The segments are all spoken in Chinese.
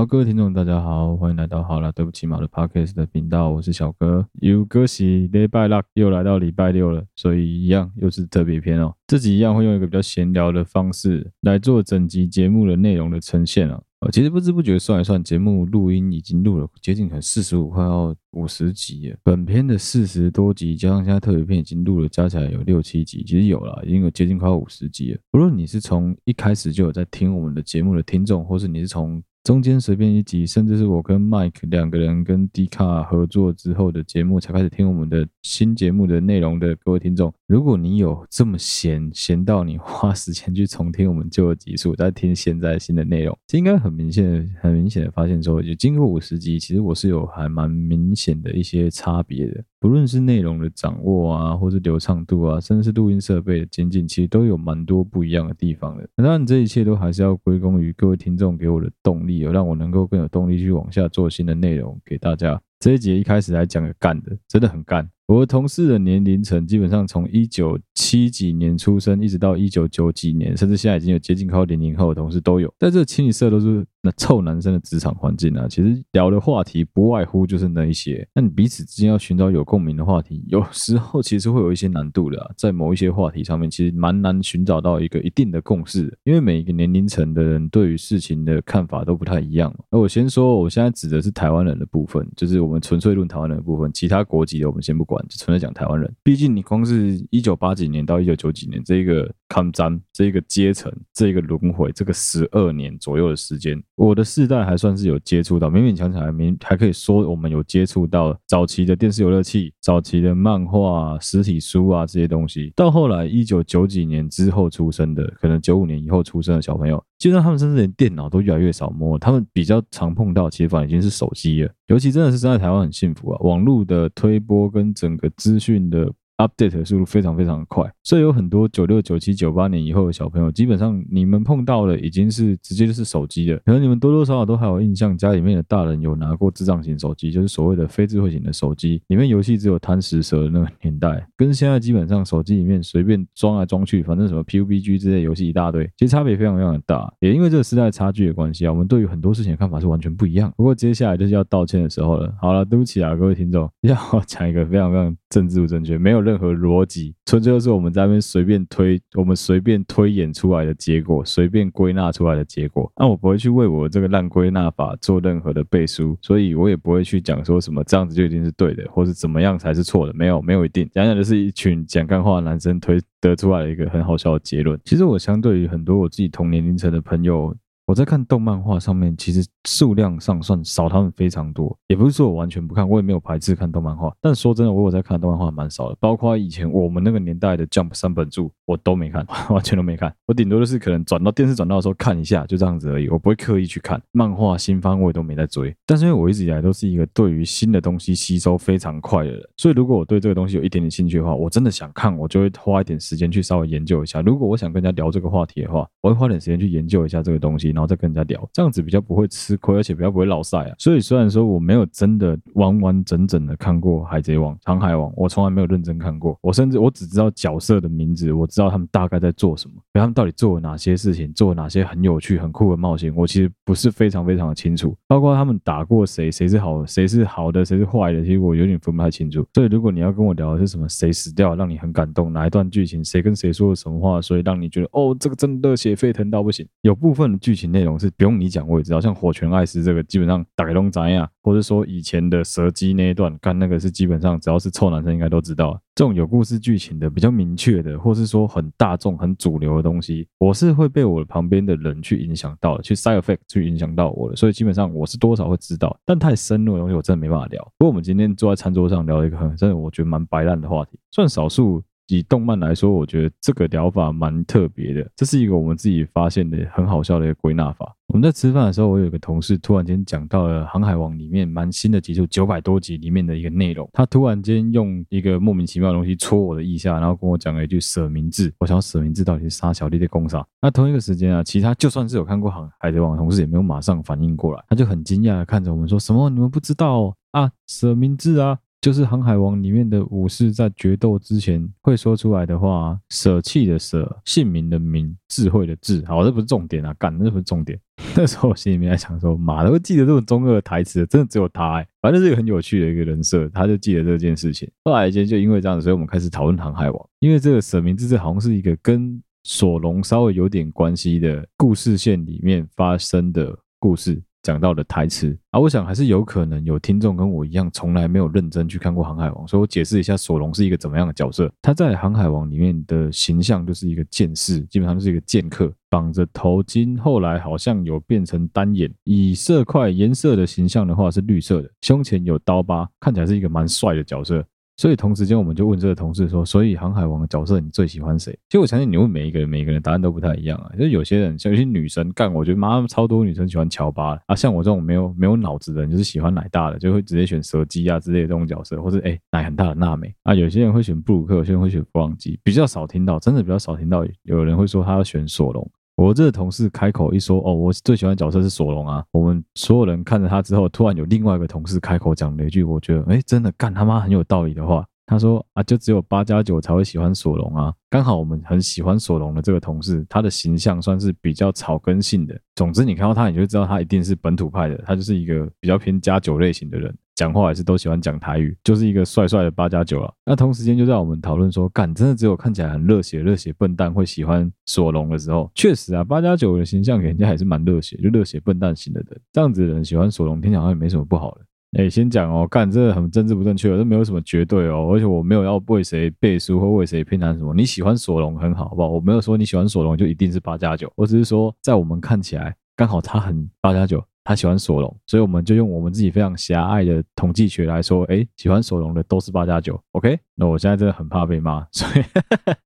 好，各位听众，大家好，欢迎来到好了，对不起嘛的 Podcast 的频道，我是小哥。有歌喜礼拜六又来到礼拜六了，所以一样又是特别篇哦。这集一样会用一个比较闲聊的方式来做整集节目的内容的呈现啊。其实不知不觉算一算，节目录音已经录了接近可四十五快要五十集了。本片的四十多集加上现在特别篇已经录了，加起来有六七集，其实有了，已经有接近快五十集了。无论你是从一开始就有在听我们的节目的听众，或是你是从中间随便一集，甚至是我跟 Mike 两个人跟 D 卡合作之后的节目才开始听我们的新节目的内容的各位听众，如果你有这么闲闲到你花时间去重听我们旧的集数，再听现在新的内容，这应该很明显、很明显的发现说，就经过五十集，其实我是有还蛮明显的一些差别的。不论是内容的掌握啊，或是流畅度啊，甚至是录音设备的精进，其实都有蛮多不一样的地方的。当然，这一切都还是要归功于各位听众给我的动力，有让我能够更有动力去往下做新的内容给大家。这一节一开始来讲个干的，真的很干。我的同事的年龄层基本上从一九七几年出生，一直到一九九几年，甚至现在已经有接近靠零零后的同事都有。在这清一色都是那臭男生的职场环境啊，其实聊的话题不外乎就是那一些。那你彼此之间要寻找有共鸣的话题，有时候其实会有一些难度的啊。在某一些话题上面，其实蛮难寻找到一个一定的共识，因为每一个年龄层的人对于事情的看法都不太一样。那我先说，我现在指的是台湾人的部分，就是我们纯粹论台湾人的部分，其他国籍的我们先不管。就纯粹讲台湾人，毕竟你光是一九八几年到一九九几年这一个抗战，这一个阶层，这一个轮回，这个十二年左右的时间，我的世代还算是有接触到，勉勉强强还没还可以说我们有接触到早期的电视游乐器、早期的漫画、实体书啊这些东西。到后来一九九几年之后出生的，可能九五年以后出生的小朋友，基本上他们甚至连电脑都越来越少摸，他们比较常碰到，其实反而已经是手机了。尤其真的是在台湾很幸福啊，网络的推波跟整个资讯的。Update 的速度非常非常的快，所以有很多九六、九七、九八年以后的小朋友，基本上你们碰到的已经是直接就是手机了。可能你们多多少少都还有印象，家里面的大人有拿过智障型手机，就是所谓的非智慧型的手机，里面游戏只有贪食蛇的那个年代，跟现在基本上手机里面随便装来装去，反正什么 PUBG 之类游戏一大堆，其实差别非常非常的大。也因为这个时代差距的关系啊，我们对于很多事情的看法是完全不一样。不过接下来就是要道歉的时候了。好了，对不起啊，各位听众，要讲一个非常非常政治不正确，没有任任何逻辑。纯粹就是我们在那边随便推，我们随便推演出来的结果，随便归纳出来的结果。那我不会去为我这个烂归纳法做任何的背书，所以我也不会去讲说什么这样子就一定是对的，或是怎么样才是错的。没有，没有一定。讲讲的是一群讲干话的男生推得出来的一个很好笑的结论。其实我相对于很多我自己同年龄层的朋友。我在看动漫画上面，其实数量上算少他们非常多，也不是说我完全不看，我也没有排斥看动漫画。但说真的，我有在看动漫画蛮少的，包括以前我们那个年代的 Jump 三本柱，我都没看，完全都没看。我顶多就是可能转到电视转到的时候看一下，就这样子而已。我不会刻意去看漫画新番，我也都没在追。但是因为我一直以来都是一个对于新的东西吸收非常快的人，所以如果我对这个东西有一点点兴趣的话，我真的想看，我就会花一点时间去稍微研究一下。如果我想跟人家聊这个话题的话，我会花点时间去研究一下这个东西，然后再跟人家聊。这样子比较不会吃亏，而且比较不会落赛啊。所以虽然说我没有真的完完整整的看过《海贼王》《航海王》，我从来没有认真看过。我甚至我只知道角色的名字，我知道他们大概在做什么，他们到底做了哪些事情，做了哪些很有趣、很酷的冒险，我其实不是非常非常的清楚。包括他们打过谁，谁是好，谁是好的，谁是坏的，其实我有点分不太清楚。所以如果你要跟我聊的是什么，谁死掉让你很感动，哪一段剧情，谁跟谁说了什么话，所以让你觉得哦，这个真的热血沸腾到不行。有部分的剧情内容是不用你讲我也知道，像火。拳艾斯这个基本上大概都知呀，或者说以前的蛇姬那一段，干那个是基本上只要是臭男生应该都知道。这种有故事剧情的比较明确的，或是说很大众、很主流的东西，我是会被我旁边的人去影响到的，去 side effect 去影响到我的。所以基本上我是多少会知道，但太深入的东西我真的没办法聊。不过我们今天坐在餐桌上聊一个很真的我觉得蛮白烂的话题，算少数。以动漫来说，我觉得这个疗法蛮特别的。这是一个我们自己发现的很好笑的一个归纳法。我们在吃饭的时候，我有一个同事突然间讲到了《航海王》里面蛮新的集数，九百多集里面的一个内容。他突然间用一个莫名其妙的东西戳我的腋下，然后跟我讲了一句“舍明志”。我想“舍明志”到底是杀小弟的功啥？那同一个时间啊，其他就算是有看过《航海贼王》的同事，也没有马上反应过来，他就很惊讶的看着我们说：“什么？你们不知道啊？舍明志啊？”就是《航海王》里面的武士在决斗之前会说出来的话：舍弃的舍，姓名的名，智慧的智。好，这不是重点啊，干，这不是重点。那时候我心里面在想说，妈的，会记得这种中二的台词，真的只有他哎。反正是一个很有趣的一个人设，他就记得这件事情。后来间就因为这样子，所以我们开始讨论《航海王》，因为这个舍名之志好像是一个跟索隆稍微有点关系的故事线里面发生的故事。讲到的台词啊，我想还是有可能有听众跟我一样，从来没有认真去看过《航海王》，所以我解释一下，索隆是一个怎么样的角色。他在《航海王》里面的形象就是一个剑士，基本上就是一个剑客，绑着头巾，后来好像有变成单眼，以色块颜色的形象的话是绿色的，胸前有刀疤，看起来是一个蛮帅的角色。所以同时间，我们就问这个同事说：“所以航海王的角色你最喜欢谁？”其实我相信你问每一个人，每一个人答案都不太一样啊。就是有些人像有些女生干，我觉得妈超多女生喜欢乔巴啊。像我这种没有没有脑子的人，就是喜欢奶大的，就会直接选蛇姬啊之类的这种角色，或者哎奶很大的娜美啊。有些人会选布鲁克，有些人会选弗朗基，比较少听到，真的比较少听到有人会说他要选索隆。我这个同事开口一说，哦，我最喜欢的角色是索隆啊。我们所有人看着他之后，突然有另外一个同事开口讲了一句，我觉得，哎，真的干他妈很有道理的话。他说啊，就只有八加九才会喜欢索隆啊。刚好我们很喜欢索隆的这个同事，他的形象算是比较草根性的。总之，你看到他，你就知道他一定是本土派的。他就是一个比较偏加九类型的人，讲话还是都喜欢讲台语，就是一个帅帅的八加九啊。那同时间就在我们讨论说，干真的只有看起来很热血、热血笨蛋会喜欢索隆的时候，确实啊，八加九的形象给人家还是蛮热血，就热血笨蛋型的人。这样子的人喜欢索隆，听起来好像也没什么不好的。哎，先讲哦，干这个很政治不正确，这没有什么绝对哦，而且我没有要为谁背书或为谁偏袒什么。你喜欢索隆很好，好不好？我没有说你喜欢索隆就一定是八加九，我只是说在我们看起来，刚好他很八加九。他喜欢索隆，所以我们就用我们自己非常狭隘的统计学来说，哎，喜欢索隆的都是八加九，OK？那我现在真的很怕被骂，所以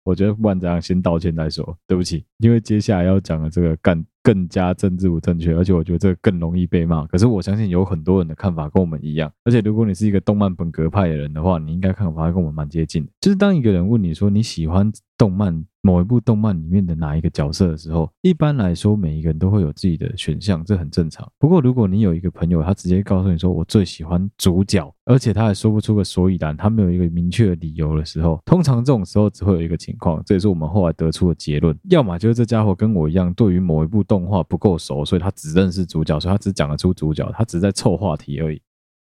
我觉得不管怎样，先道歉再说，对不起，因为接下来要讲的这个干更加政治不正确，而且我觉得这个更容易被骂。可是我相信有很多人的看法跟我们一样，而且如果你是一个动漫本格派的人的话，你应该看法跟我们蛮接近。就是当一个人问你说你喜欢动漫，某一部动漫里面的哪一个角色的时候，一般来说，每一个人都会有自己的选项，这很正常。不过，如果你有一个朋友，他直接告诉你说我最喜欢主角，而且他还说不出个所以然，他没有一个明确的理由的时候，通常这种时候只会有一个情况，这也是我们后来得出的结论：要么就是这家伙跟我一样，对于某一部动画不够熟，所以他只认识主角，所以他只讲得出主角，他只在凑话题而已。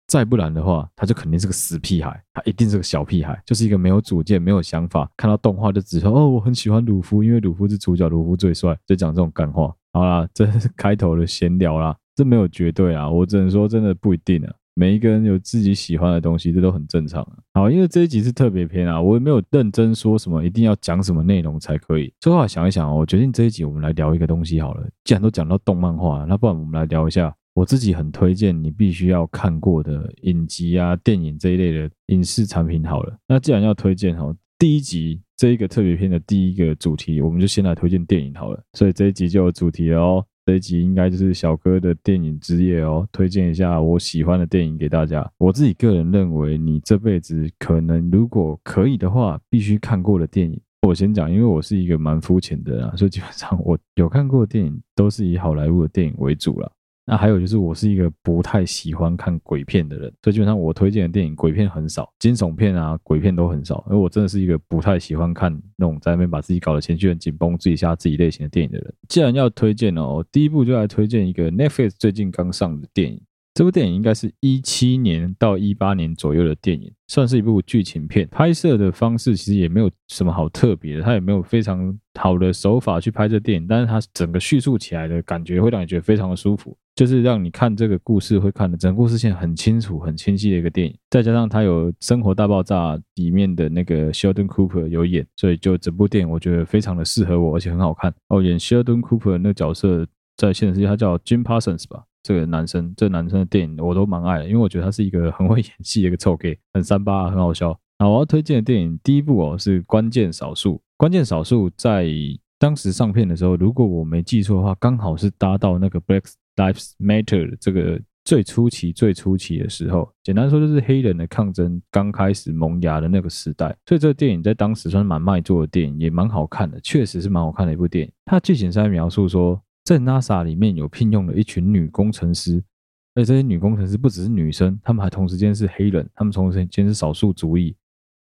再不然的话，他就肯定是个死屁孩，他一定是个小屁孩，就是一个没有主见、没有想法，看到动画就只说哦，我很喜欢鲁夫，因为鲁夫是主角，鲁夫最帅，就讲这种干话。好啦，这是开头的闲聊啦，这没有绝对啊，我只能说真的不一定啊，每一个人有自己喜欢的东西，这都很正常。好，因为这一集是特别篇啊，我也没有认真说什么一定要讲什么内容才可以。最后想一想哦，我决定这一集我们来聊一个东西好了，既然都讲到动漫化，那不然我们来聊一下。我自己很推荐你必须要看过的影集啊、电影这一类的影视产品。好了，那既然要推荐哈，第一集这一个特别篇的第一个主题，我们就先来推荐电影好了。所以这一集就有主题了哦，这一集应该就是小哥的电影之夜哦，推荐一下我喜欢的电影给大家。我自己个人认为，你这辈子可能如果可以的话，必须看过的电影，我先讲，因为我是一个蛮肤浅的人，所以基本上我有看过的电影都是以好莱坞的电影为主了。那还有就是，我是一个不太喜欢看鬼片的人，所以基本上我推荐的电影鬼片很少，惊悚片啊、鬼片都很少，而我真的是一个不太喜欢看那种在那边把自己搞得情绪很紧绷、自己吓自己类型的电影的人。既然要推荐哦，第一部就来推荐一个 Netflix 最近刚上的电影。这部电影应该是一七年到一八年左右的电影，算是一部剧情片。拍摄的方式其实也没有什么好特别的，它也没有非常好的手法去拍这电影，但是它整个叙述起来的感觉会让你觉得非常的舒服，就是让你看这个故事会看的整个故事线很清楚、很清晰的一个电影。再加上它有《生活大爆炸》里面的那个 Sheldon Cooper 有演，所以就整部电影我觉得非常的适合我，而且很好看。哦，演 Sheldon Cooper 那个角色在现实世界他叫 Jim Parsons 吧。这个男生，这个男生的电影我都蛮爱的，因为我觉得他是一个很会 演戏的一个臭 gay，很三八，很好笑。那，我要推荐的电影第一部哦是《关键少数》。《关键少数》在当时上片的时候，如果我没记错的话，刚好是搭到那个 Black Lives Matter 这个最初期、最初期的时候。简单说，就是黑人的抗争刚开始萌芽的那个时代。所以这个电影在当时算是蛮卖座的电影，也蛮好看的，确实是蛮好看的一部电影。它剧情是在描述说。在 NASA 里面有聘用了一群女工程师，而且这些女工程师不只是女生，她们还同时间是黑人，她们同时间是少数族裔。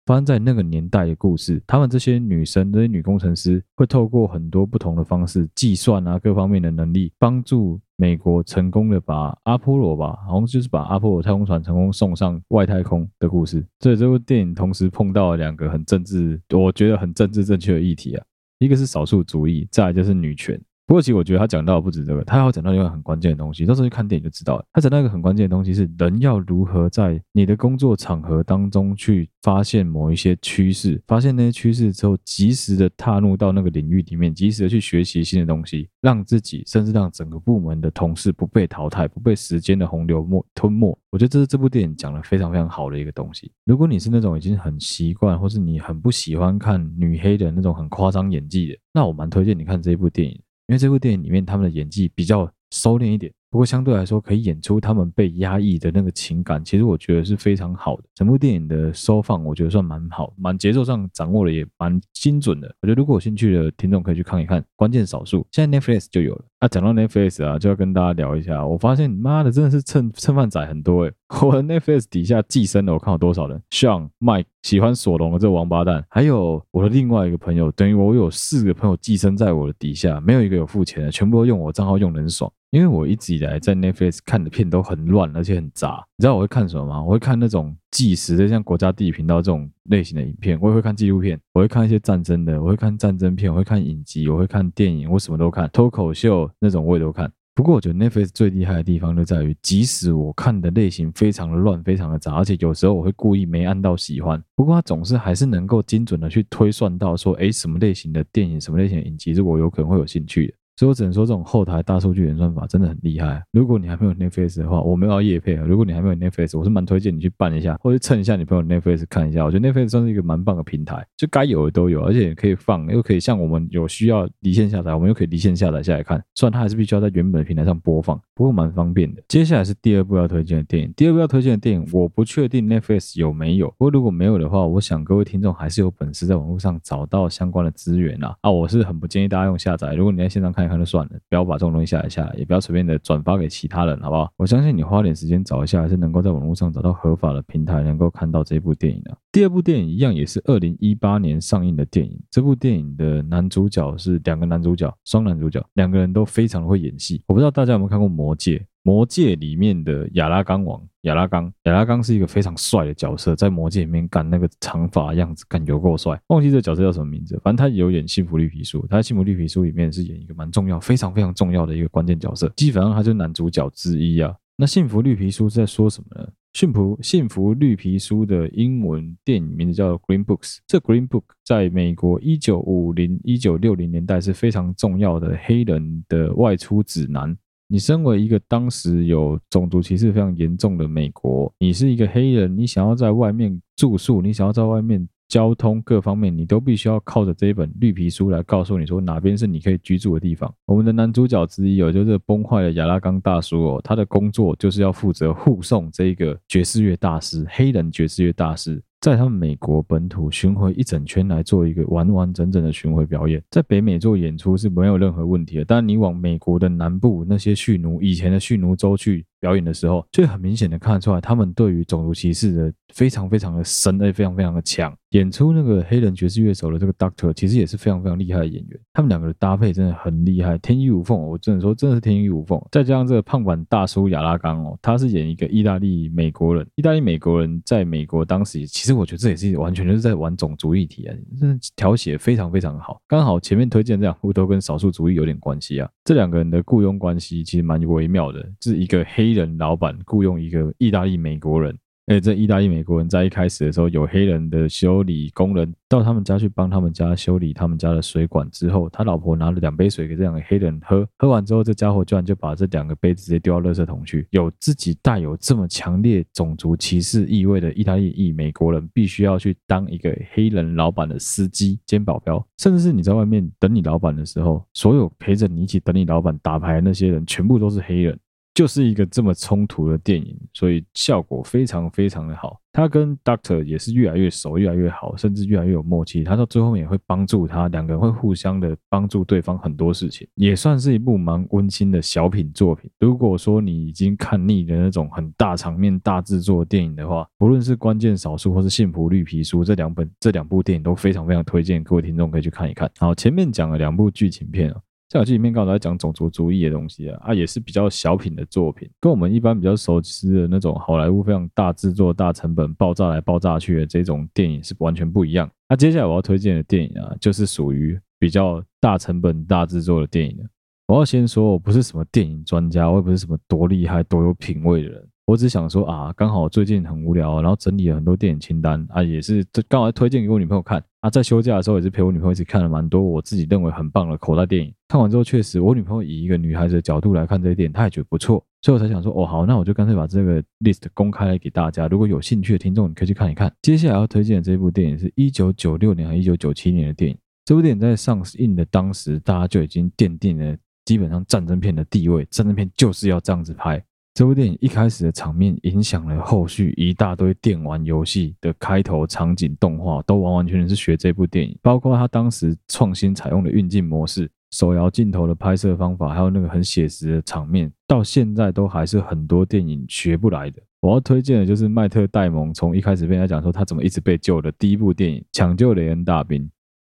发生在那个年代的故事，他们这些女生、这些女工程师会透过很多不同的方式计算啊，各方面的能力，帮助美国成功的把阿波罗吧，好像就是把阿波罗太空船成功送上外太空的故事。所以这部电影同时碰到了两个很政治，我觉得很政治正确的议题啊，一个是少数族裔，再来就是女权。不过，其实我觉得他讲到不止这个，他还要讲到一个很关键的东西。到时候去看电影就知道了。他讲到一个很关键的东西是，人要如何在你的工作场合当中去发现某一些趋势，发现那些趋势之后，及时的踏入到那个领域里面，及时的去学习新的东西，让自己甚至让整个部门的同事不被淘汰，不被时间的洪流没吞没。我觉得这是这部电影讲的非常非常好的一个东西。如果你是那种已经很习惯，或是你很不喜欢看女黑的那种很夸张演技的，那我蛮推荐你看这部电影。因为这部电影里面他们的演技比较收敛一点，不过相对来说可以演出他们被压抑的那个情感，其实我觉得是非常好的。整部电影的收放我觉得算蛮好，蛮节奏上掌握的也蛮精准的。我觉得如果有兴趣的听众可以去看一看。关键少数现在 Netflix 就有了。啊，讲到 Netflix 啊，就要跟大家聊一下。我发现你妈的真的是蹭蹭饭仔很多诶。我的 Netflix 底下寄生的，我看到多少人？Sean、Mike 喜欢索隆的这王八蛋，还有我的另外一个朋友，等于我有四个朋友寄生在我的底下，没有一个有付钱的，全部都用我账号用的很爽。因为我一直以来在 Netflix 看的片都很乱，而且很杂。你知道我会看什么吗？我会看那种纪实的，像国家地理频道这种类型的影片，我也会看纪录片，我会看一些战争的，我会看战争片，我会看影集，我会看电影，我什么都看，脱口秀那种我也都看。不过我觉得 Netflix 最厉害的地方就在于，即使我看的类型非常的乱，非常的杂，而且有时候我会故意没按到喜欢，不过它总是还是能够精准的去推算到说，诶，什么类型的电影，什么类型的影集是我有可能会有兴趣的。所以我只能说，这种后台大数据演算法真的很厉害。如果你还没有 Netflix 的话，我没有要夜配啊。如果你还没有 Netflix，我是蛮推荐你去办一下，或者蹭一下你朋友 Netflix 看一下。我觉得 Netflix 算是一个蛮棒的平台，就该有的都有，而且也可以放，又可以像我们有需要离线下载，我们又可以离线下载下来看。虽然它还是必须要在原本的平台上播放，不过蛮方便的。接下来是第二部要推荐的电影，第二部要推荐的电影，我不确定 Netflix 有没有。不过如果没有的话，我想各位听众还是有本事在网络上找到相关的资源啊。啊，我是很不建议大家用下载，如果你在线上看看就算了，不要。把这种东西下载下来，也不要随便的转发给其他人，好不好？我相信你花点时间找一下，还是能够在网络上找到合法的平台，能够看到这部电影的。第二部电影一样也是二零一八年上映的电影。这部电影的男主角是两个男主角，双男主角，两个人都非常的会演戏。我不知道大家有没有看过《魔戒》。魔戒里面的亚拉冈王亚拉冈，亚拉冈是一个非常帅的角色，在魔戒里面干那个长发样子，干有够帅。忘记这个角色叫什么名字，反正他有演《幸福绿皮书》，他在《幸福绿皮书》里面是演一个蛮重要、非常非常重要的一个关键角色，基本上他就是男主角之一啊。那《幸福绿皮书》在说什么呢？幸福幸福绿皮书的英文电影名字叫《Green Books》，这 Green Book 在美国一九五零一九六零年代是非常重要的黑人的外出指南。你身为一个当时有种族歧视非常严重的美国，你是一个黑人，你想要在外面住宿，你想要在外面交通各方面，你都必须要靠着这一本绿皮书来告诉你说哪边是你可以居住的地方。我们的男主角之一哦，就是崩坏的亚拉冈大叔哦，他的工作就是要负责护送这个爵士乐大师，黑人爵士乐大师。在他们美国本土巡回一整圈来做一个完完整整的巡回表演，在北美做演出是没有任何问题的。但，你往美国的南部那些蓄奴以前的蓄奴州去表演的时候，就很明显的看得出来，他们对于种族歧视的非常非常的深，而且非常非常的强。演出那个黑人爵士乐手的这个 Doctor，其实也是非常非常厉害的演员。他们两个的搭配真的很厉害，天衣无缝。我真的说，真的是天衣无缝。再加上这个胖版大叔亚拉冈哦，他是演一个意大利美国人。意大利美国人在美国当时，其实我觉得这也是完全就是在玩种族议题啊，真的调写非常非常好。刚好前面推荐这两部都跟少数族裔有点关系啊。这两个人的雇佣关系其实蛮微妙的，是一个黑黑人老板雇佣一个意大利美国人。哎，这意大利美国人在一开始的时候，有黑人的修理工人到他们家去帮他们家修理他们家的水管之后，他老婆拿了两杯水给这两个黑人喝，喝完之后，这家伙居然就把这两个杯子直接丢到垃圾桶去。有自己带有这么强烈种族歧视意味的意大利裔美国人，必须要去当一个黑人老板的司机兼保镖，甚至是你在外面等你老板的时候，所有陪着你一起等你老板打牌那些人，全部都是黑人。就是一个这么冲突的电影，所以效果非常非常的好。他跟 Doctor 也是越来越熟，越来越好，甚至越来越有默契。他到最后面也会帮助他，两个人会互相的帮助对方很多事情，也算是一部蛮温馨的小品作品。如果说你已经看腻了那种很大场面、大制作的电影的话，不论是关键少数或是幸福绿皮书这两本这两部电影都非常非常推荐各位听众可以去看一看。好，前面讲了两部剧情片啊。在我剧里面刚好在讲种族主义的东西啊，啊也是比较小品的作品，跟我们一般比较熟悉的那种好莱坞非常大制作、大成本、爆炸来爆炸去的这种电影是完全不一样。那、接下来我要推荐的电影啊，就是属于比较大成本、大制作的电影了。我要先说，我不是什么电影专家，我也不是什么多厉害、多有品味的人。我只想说啊，刚好最近很无聊，然后整理了很多电影清单啊，也是刚好推荐给我女朋友看在休假的时候也是陪我女朋友一起看了蛮多我自己认为很棒的口袋电影。看完之后，确实我女朋友以一个女孩子的角度来看这些电影，她也觉得不错，所以我才想说哦好，那我就干脆把这个 list 公开来给大家，如果有兴趣的听众，你可以去看一看。接下来要推荐的这部电影是一九九六年和一九九七年的电影。这部电影在上映的当时，大家就已经奠定了基本上战争片的地位，战争片就是要这样子拍。这部电影一开始的场面影响了后续一大堆电玩游戏的开头场景动画，都完完全全是学这部电影。包括他当时创新采用的运镜模式、手摇镜头的拍摄方法，还有那个很写实的场面，到现在都还是很多电影学不来的。我要推荐的就是迈特·戴蒙从一开始被他讲说他怎么一直被救的第一部电影《抢救雷恩大兵》。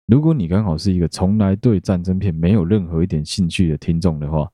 如果你刚好是一个从来对战争片没有任何一点兴趣的听众的话，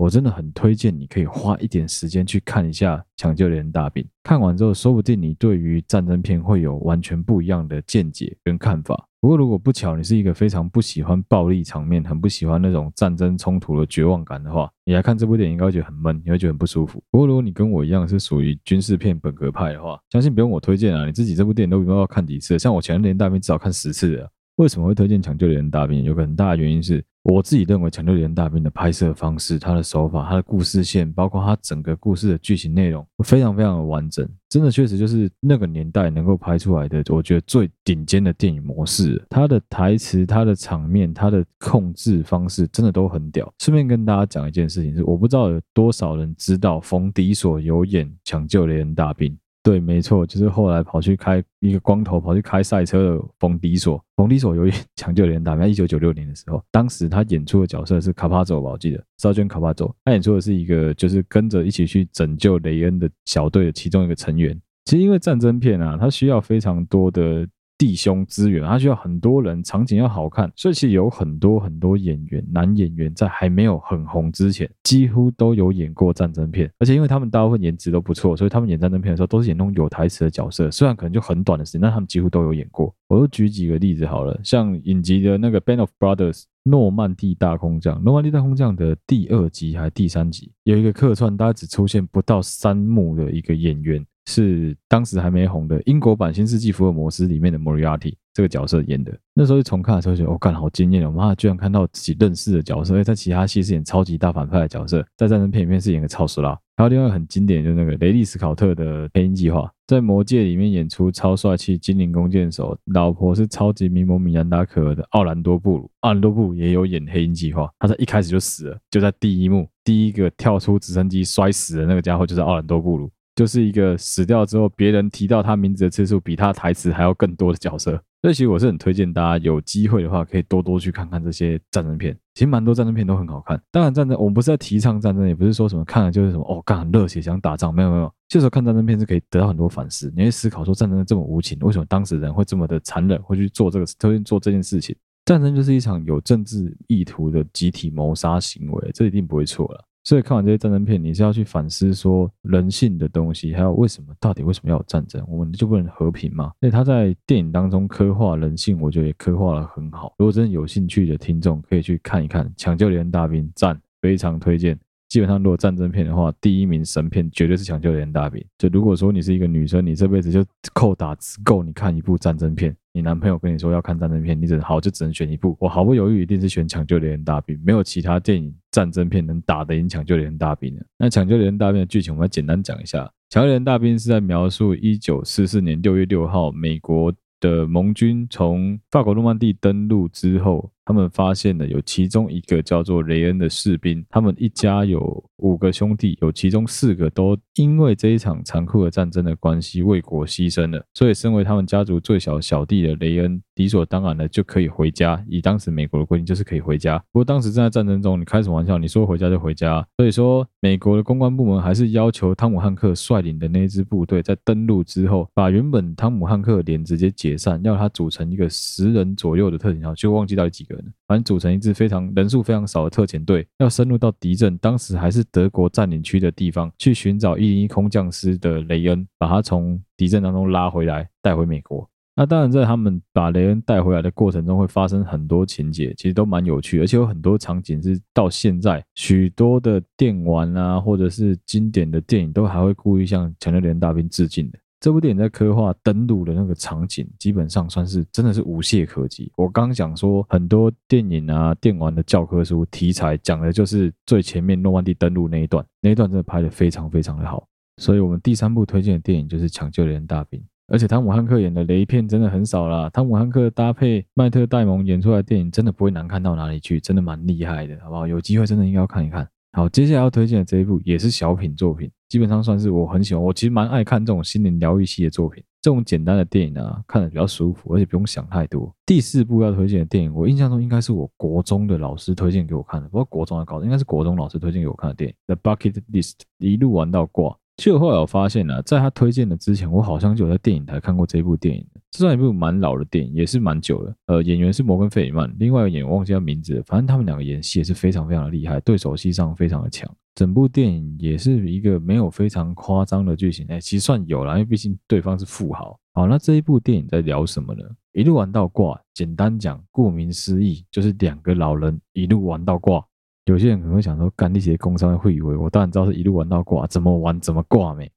我真的很推荐你可以花一点时间去看一下《抢救连大兵》。看完之后，说不定你对于战争片会有完全不一样的见解跟看法。不过，如果不巧你是一个非常不喜欢暴力场面、很不喜欢那种战争冲突的绝望感的话，你来看这部电影应该会觉得很闷，你会觉得很不舒服。不过，如果你跟我一样是属于军事片本格派的话，相信不用我推荐啊，你自己这部电影都不知道要看几次。像我《抢救雷恩大兵》至少看十次了。为什么会推荐《抢救连大兵》？有个很大的原因是。我自己认为《抢救雷恩大兵》的拍摄方式、他的手法、他的故事线，包括他整个故事的剧情内容，非常非常的完整。真的确实就是那个年代能够拍出来的，我觉得最顶尖的电影模式。他的台词、他的场面、他的控制方式，真的都很屌。顺便跟大家讲一件事情是，我不知道有多少人知道冯迪所有演《抢救雷恩大兵》。对，没错，就是后来跑去开一个光头，跑去开赛车的冯迪索。冯迪索由于 抢救雷恩大概，一九九六年的时候，当时他演出的角色是卡帕佐吧，我记得，少君卡帕佐，他演出的是一个就是跟着一起去拯救雷恩的小队的其中一个成员。其实因为战争片啊，它需要非常多的。弟兄资源，他需要很多人，场景要好看，所以其实有很多很多演员，男演员在还没有很红之前，几乎都有演过战争片，而且因为他们大部分颜值都不错，所以他们演战争片的时候都是演那种有台词的角色，虽然可能就很短的时间，但他们几乎都有演过。我就举几个例子好了，像影集的那个《Band of Brothers》诺曼第大空降，诺曼第大空降的第二集还是第三集，有一个客串，大概只出现不到三幕的一个演员。是当时还没红的英国版《新世纪福尔摩斯》里面的莫里亚蒂这个角色演的。那时候一重看的时候，觉得我干、哦、好惊艳！我妈居然看到自己认识的角色，因为在其他戏是演超级大反派的角色，在战争片里面是演个超时拉。还有另外很经典，就是那个雷利斯考特的《黑鹰计划》，在《魔戒》里面演出超帅气精灵弓箭手，老婆是超级名模米兰达可儿的奥兰多布鲁。奥兰多布鲁也有演《黑鹰计划》，他在一开始就死了，就在第一幕第一个跳出直升机摔死的那个家伙就是奥兰多布鲁。就是一个死掉之后，别人提到他名字的次数比他台词还要更多的角色，所以其实我是很推荐大家有机会的话，可以多多去看看这些战争片。其实蛮多战争片都很好看。当然，战争我们不是在提倡战争，也不是说什么看了就是什么哦，干很热血想打仗，没有没有。就是看战争片是可以得到很多反思，你会思考说战争这么无情，为什么当时人会这么的残忍，会去做这个，会做这件事情？战争就是一场有政治意图的集体谋杀行为，这一定不会错了。所以看完这些战争片，你是要去反思说人性的东西，还有为什么到底为什么要有战争？我们就不能和平吗？所以他在电影当中刻画人性，我觉得也刻画的很好。如果真的有兴趣的听众，可以去看一看《抢救连大兵》，赞，非常推荐。基本上，如果战争片的话，第一名神片绝对是《抢救连大兵》。就如果说你是一个女生，你这辈子就扣打只够你看一部战争片，你男朋友跟你说要看战争片，你只能好就只能选一部。我毫不犹豫，一定是选《抢救连大兵》，没有其他电影战争片能打得赢《抢救连大兵》的。那《抢救连大兵》的剧情，我们来简单讲一下，《抢救连大兵》是在描述一九四四年六月六号美国。的盟军从法国诺曼底登陆之后，他们发现了有其中一个叫做雷恩的士兵，他们一家有五个兄弟，有其中四个都因为这一场残酷的战争的关系为国牺牲了。所以，身为他们家族最小小弟的雷恩，理所当然的就可以回家。以当时美国的规定，就是可以回家。不过当时正在战争中，你开什么玩笑？你说回家就回家。所以说，美国的公关部门还是要求汤姆汉克率领的那支部队在登陆之后，把原本汤姆汉克的连直接解散，要他组成一个十人左右的特遣号，就忘记到底几反正组成一支非常人数非常少的特遣队，要深入到敌阵，当时还是德国占领区的地方，去寻找一零一空降师的雷恩，把他从敌阵当中拉回来，带回美国。那当然，在他们把雷恩带回来的过程中，会发生很多情节，其实都蛮有趣，而且有很多场景是到现在许多的电玩啊，或者是经典的电影，都还会故意向《抢救雷恩大兵》致敬的。这部电影在刻画登陆的那个场景，基本上算是真的是无懈可击。我刚讲说，很多电影啊、电玩的教科书题材讲的就是最前面诺曼底登陆那一段，那一段真的拍的非常非常的好。所以，我们第三部推荐的电影就是《抢救连大兵》，而且汤姆汉克演的雷片真的很少啦。汤姆汉克搭配迈特戴蒙演出来的电影，真的不会难看到哪里去，真的蛮厉害的，好不好？有机会真的应该要看一看。好，接下来要推荐的这一部也是小品作品，基本上算是我很喜欢。我其实蛮爱看这种心灵疗愈系的作品，这种简单的电影呢，看得比较舒服，而且不用想太多。第四部要推荐的电影，我印象中应该是我国中的老师推荐给我看的，不过国中的高中应该是国中老师推荐给我看的电影，《The Bucket List》一路玩到挂。其实后来我发现呢、在他推荐的之前，我好像就有在电影台看过这部电影。这算一部蛮老的电影，也是蛮久了。呃，演员是摩根·费里曼，另外一个演员忘记他名字了。反正他们两个演戏也是非常非常的厉害，对手戏上非常的强。整部电影也是一个没有非常夸张的剧情，哎，其实算有啦，因为毕竟对方是富豪。好，那这一部电影在聊什么呢？一路玩到挂，简单讲，顾名思义，就是两个老人一路玩到挂。有些人可能会想说，干那些工商会以为我当然知道是一路玩到挂，怎么玩怎么挂没？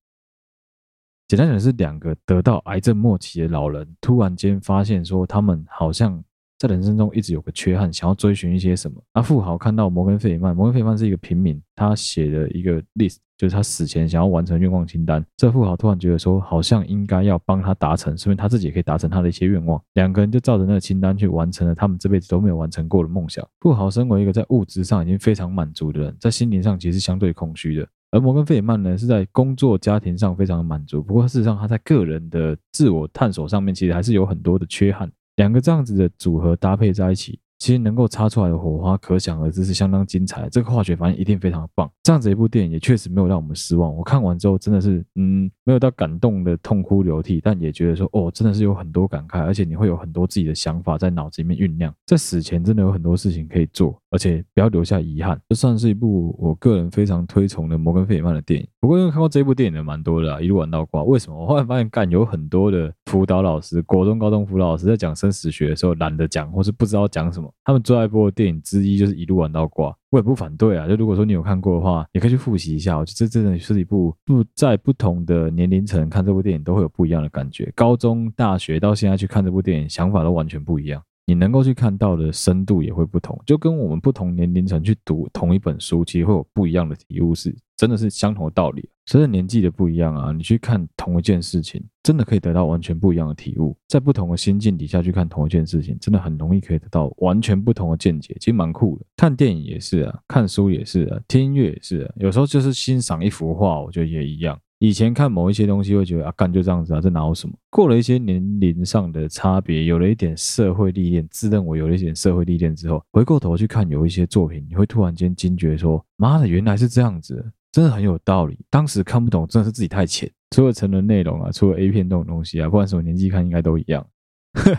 简单讲是两个得到癌症末期的老人，突然间发现说他们好像在人生中一直有个缺憾，想要追寻一些什么。那富豪看到摩根费里曼，摩根费里曼是一个平民，他写的一个 list，就是他死前想要完成愿望清单。这富豪突然觉得说，好像应该要帮他达成，顺便他自己也可以达成他的一些愿望。两个人就照着那个清单去完成了他们这辈子都没有完成过的梦想。富豪身为一个在物质上已经非常满足的人，在心灵上其实相对空虚的。而摩根·费尔曼呢，是在工作、家庭上非常的满足，不过事实上他在个人的自我探索上面，其实还是有很多的缺憾。两个这样子的组合搭配在一起。其实能够擦出来的火花，可想而知是相当精彩。这个化学反应一定非常棒。这样子一部电影也确实没有让我们失望。我看完之后真的是，嗯，没有到感动的痛哭流涕，但也觉得说，哦，真的是有很多感慨，而且你会有很多自己的想法在脑子里面酝酿。在死前真的有很多事情可以做，而且不要留下遗憾。这算是一部我个人非常推崇的摩根·费尔曼的电影。不过因为看过这部电影的蛮多的，啊，一路玩到挂。为什么？我后来发现，干有很多的辅导老师，国中、高中辅导老师在讲生死学的时候懒得讲，或是不知道讲什么，他们最爱播的电影之一就是一路玩到挂，我也不反对啊。就如果说你有看过的话，也可以去复习一下。我觉得这真的是一部不在不同的年龄层看这部电影都会有不一样的感觉。高中、大学到现在去看这部电影，想法都完全不一样。你能够去看到的深度也会不同，就跟我们不同年龄层去读同一本书，其实会有不一样的体悟，是真的是相同的道理。随着年纪的不一样啊，你去看同一件事情，真的可以得到完全不一样的体悟。在不同的心境底下去看同一件事情，真的很容易可以得到完全不同的见解，其实蛮酷的。看电影也是啊，看书也是啊，听音乐也是啊，有时候就是欣赏一幅画，我觉得也一样。以前看某一些东西会觉得啊，干就这样子啊，这哪有什么？过了一些年龄上的差别，有了一点社会历练，自认为有了一点社会历练之后，回过头去看有一些作品，你会突然间惊觉说，妈的，原来是这样子，真的很有道理。当时看不懂，真的是自己太浅。除了成人内容啊，除了 A 片这种东西啊，不管什么年纪看，应该都一样。呵，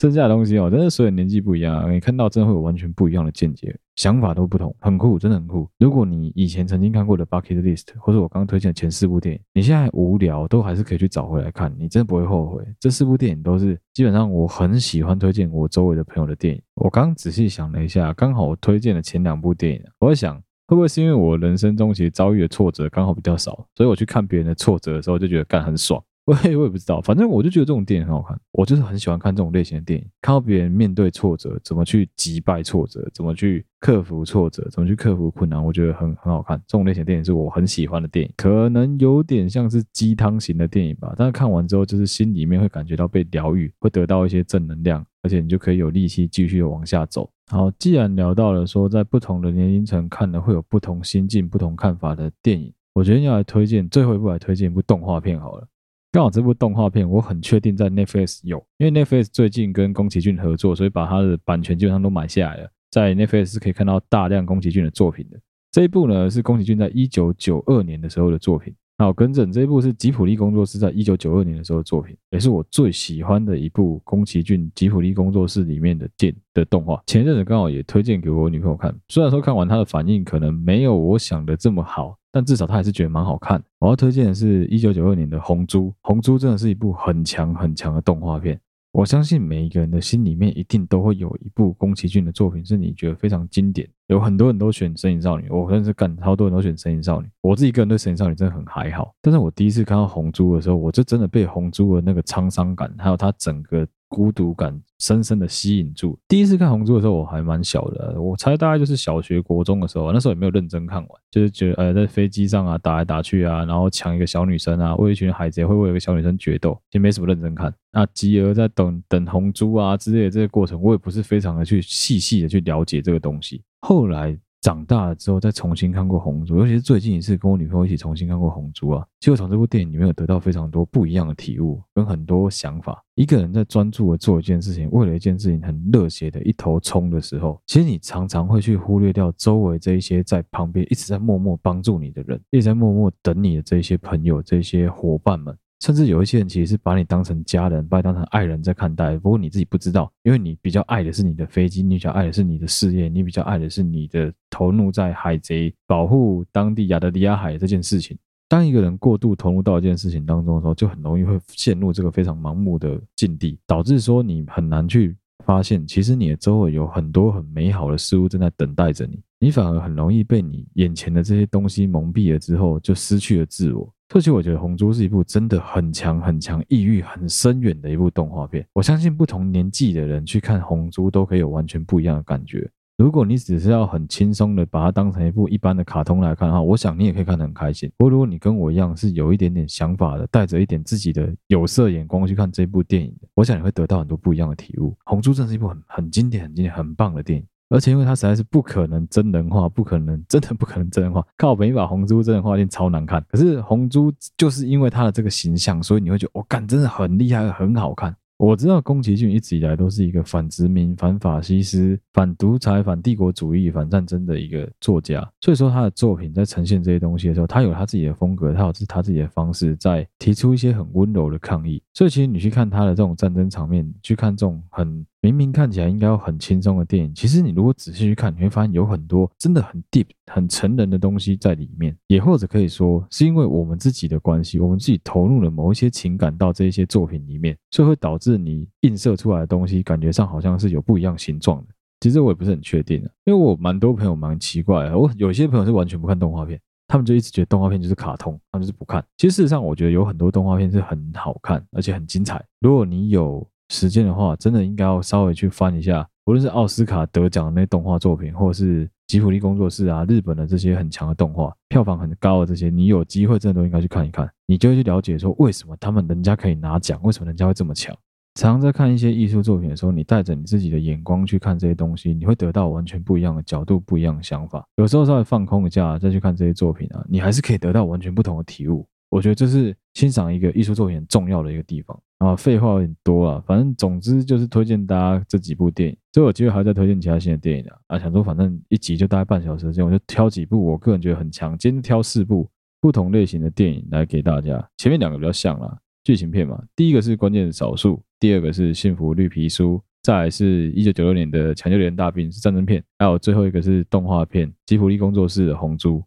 剩下的东西哦，真的所有年纪不一样啊，你看到真的会有完全不一样的见解，想法都不同，很酷，真的很酷。如果你以前曾经看过的《Bucket List》，或者我刚刚推荐的前四部电影，你现在无聊都还是可以去找回来看，你真的不会后悔。这四部电影都是基本上我很喜欢推荐我周围的朋友的电影。我刚仔细想了一下，刚好我推荐的前两部电影，我在想会不会是因为我人生中其实遭遇的挫折刚好比较少，所以我去看别人的挫折的时候就觉得干很爽。我也我也不知道，反正我就觉得这种电影很好看。我就是很喜欢看这种类型的电影，看到别人面对挫折，怎么去击败挫折，怎么去克服挫折，怎么去克服困难，我觉得很很好看。这种类型的电影是我很喜欢的电影，可能有点像是鸡汤型的电影吧。但是看完之后，就是心里面会感觉到被疗愈，会得到一些正能量，而且你就可以有力气继续往下走。好，既然聊到了说在不同的年龄层看了会有不同心境、不同看法的电影，我决定要来推荐最后一部，来推荐一部动画片好了。刚好这部动画片我很确定在 Netflix 有，因为 Netflix 最近跟宫崎骏合作，所以把他的版权基本上都买下来了。在 Netflix 是可以看到大量宫崎骏的作品的。这一部呢是宫崎骏在一九九二年的时候的作品。好，更正，这一部是吉卜力工作室在一九九二年的时候的作品，也是我最喜欢的一部宫崎骏吉卜力工作室里面的电的动画。前阵子刚好也推荐给我女朋友看，虽然说看完她的反应可能没有我想的这么好。但至少他还是觉得蛮好看。我要推荐的是一九九二年的《红猪》，《红猪》真的是一部很强很强的动画片。我相信每一个人的心里面一定都会有一部宫崎骏的作品是你觉得非常经典。有很多人都选《神隐少女》，我认识干超多人都选《神隐少女》。我自己个人对《神隐少女》真的很还好，但是我第一次看到《红猪》的时候，我就真的被《红猪》的那个沧桑感，还有它整个。孤独感深深的吸引住。第一次看《红猪》的时候，我还蛮小的，我猜大概就是小学、国中的时候，那时候也没有认真看完，就是觉得呃，在飞机上啊打来打去啊，然后抢一个小女生啊，为一群海贼会为一个小女生决斗，其实没什么认真看。那继而在等等红猪啊之类的这些过程，我也不是非常的去细细的去了解这个东西。后来。长大了之后再重新看过《红猪》，尤其是最近一次跟我女朋友一起重新看过《红猪》啊，其实从这部电影里面有得到非常多不一样的体悟跟很多想法。一个人在专注的做一件事情，为了一件事情很热血的一头冲的时候，其实你常常会去忽略掉周围这一些在旁边一直在默默帮助你的人，一直在默默等你的这些朋友、这些伙伴们。甚至有一些人其实是把你当成家人，把你当成爱人在看待，不过你自己不知道，因为你比较爱的是你的飞机，你比较爱的是你的事业，你比较爱的是你的投入在海贼保护当地亚得里亚海这件事情。当一个人过度投入到一件事情当中的时候，就很容易会陷入这个非常盲目的境地，导致说你很难去发现，其实你的周围有很多很美好的事物正在等待着你，你反而很容易被你眼前的这些东西蒙蔽了之后，就失去了自我。这期我觉得《红猪》是一部真的很强、很强、意蕴很深远的一部动画片。我相信不同年纪的人去看《红猪》都可以有完全不一样的感觉。如果你只是要很轻松的把它当成一部一般的卡通来看的话，我想你也可以看得很开心。不过如果你跟我一样是有一点点想法的，带着一点自己的有色眼光去看这部电影，我想你会得到很多不一样的体悟。《红猪》真是一部很很经典、很经典、很棒的电影。而且因为他实在是不可能真人化，不可能，真的不可能真人化。靠每一把红猪真人化一定超难看。可是红猪就是因为他的这个形象，所以你会觉得，我干，真的很厉害，很好看。我知道宫崎骏一直以来都是一个反殖民、反法西斯、反独裁、反帝国主义、反战争的一个作家，所以说他的作品在呈现这些东西的时候，他有他自己的风格，他有他自己的方式，在提出一些很温柔的抗议。所以其实你去看他的这种战争场面，去看这种很。明明看起来应该要很轻松的电影，其实你如果仔细去看，你会发现有很多真的很 deep、很成人的东西在里面。也或者可以说，是因为我们自己的关系，我们自己投入了某一些情感到这一些作品里面，所以会导致你映射出来的东西感觉上好像是有不一样形状的。其实我也不是很确定啊，因为我蛮多朋友蛮奇怪的，我有些朋友是完全不看动画片，他们就一直觉得动画片就是卡通，他们就是不看。其实事实上，我觉得有很多动画片是很好看，而且很精彩。如果你有时间的话，真的应该要稍微去翻一下，无论是奥斯卡得奖的那些动画作品，或者是吉卜力工作室啊、日本的这些很强的动画，票房很高的这些，你有机会真的都应该去看一看，你就会去了解说为什么他们人家可以拿奖，为什么人家会这么强。常常在看一些艺术作品的时候，你带着你自己的眼光去看这些东西，你会得到完全不一样的角度、不一样的想法。有时候稍微放空一下再去看这些作品啊，你还是可以得到完全不同的体悟。我觉得这是欣赏一个艺术作品很重要的一个地方。啊，废话有点多了，反正总之就是推荐大家这几部电影。之后有机会还要再推荐其他新的电影啊。啊，想说反正一集就大概半小时时间，我就挑几部我个人觉得很强，今天挑四部不同类型的电影来给大家。前面两个比较像啦，剧情片嘛。第一个是关键少数，第二个是幸福绿皮书，再来是一九九六年的抢救连大兵是战争片，还有最后一个是动画片吉卜力工作室的红猪。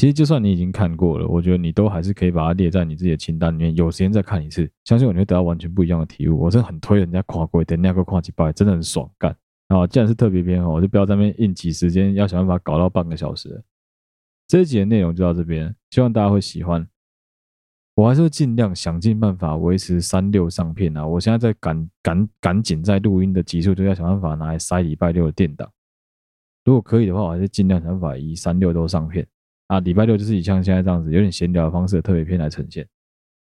其实，就算你已经看过了，我觉得你都还是可以把它列在你自己的清单里面，有时间再看一次，相信我，你会得到完全不一样的体悟。我真的很推人家跨过，等那个跨几拜，真的很爽干。啊，既然是特别篇哦，我就不要在那边硬挤时间，要想办法搞到半个小时。这一集的内容就到这边，希望大家会喜欢。我还是会尽量想尽办法维持三六上片啊。我现在在赶赶赶紧在录音的集数，就要想办法拿来塞礼拜六的电档。如果可以的话，我还是尽量想办法以三六都上片啊。礼拜六就是以像现在这样子有点闲聊的方式的特别篇来呈现。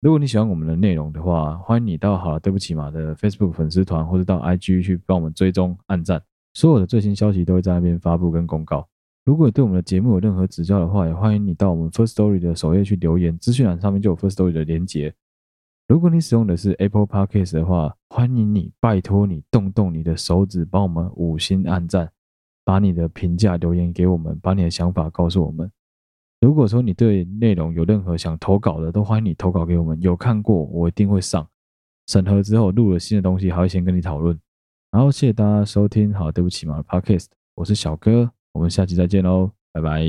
如果你喜欢我们的内容的话，欢迎你到好了，对不起嘛的 Facebook 粉丝团，或者到 IG 去帮我们追踪、按赞，所有的最新消息都会在那边发布跟公告。如果对我们的节目有任何指教的话，也欢迎你到我们 First Story 的首页去留言，资讯栏上面就有 First Story 的连结。如果你使用的是 Apple Podcast 的话，欢迎你，拜托你动动你的手指，帮我们五星按赞，把你的评价留言给我们，把你的想法告诉我们。如果说你对内容有任何想投稿的，都欢迎你投稿给我们。有看过，我一定会上。审核之后录了新的东西，还会先跟你讨论。然后谢谢大家收听，好，对不起嘛，Podcast，我是小哥，我们下期再见喽，拜拜。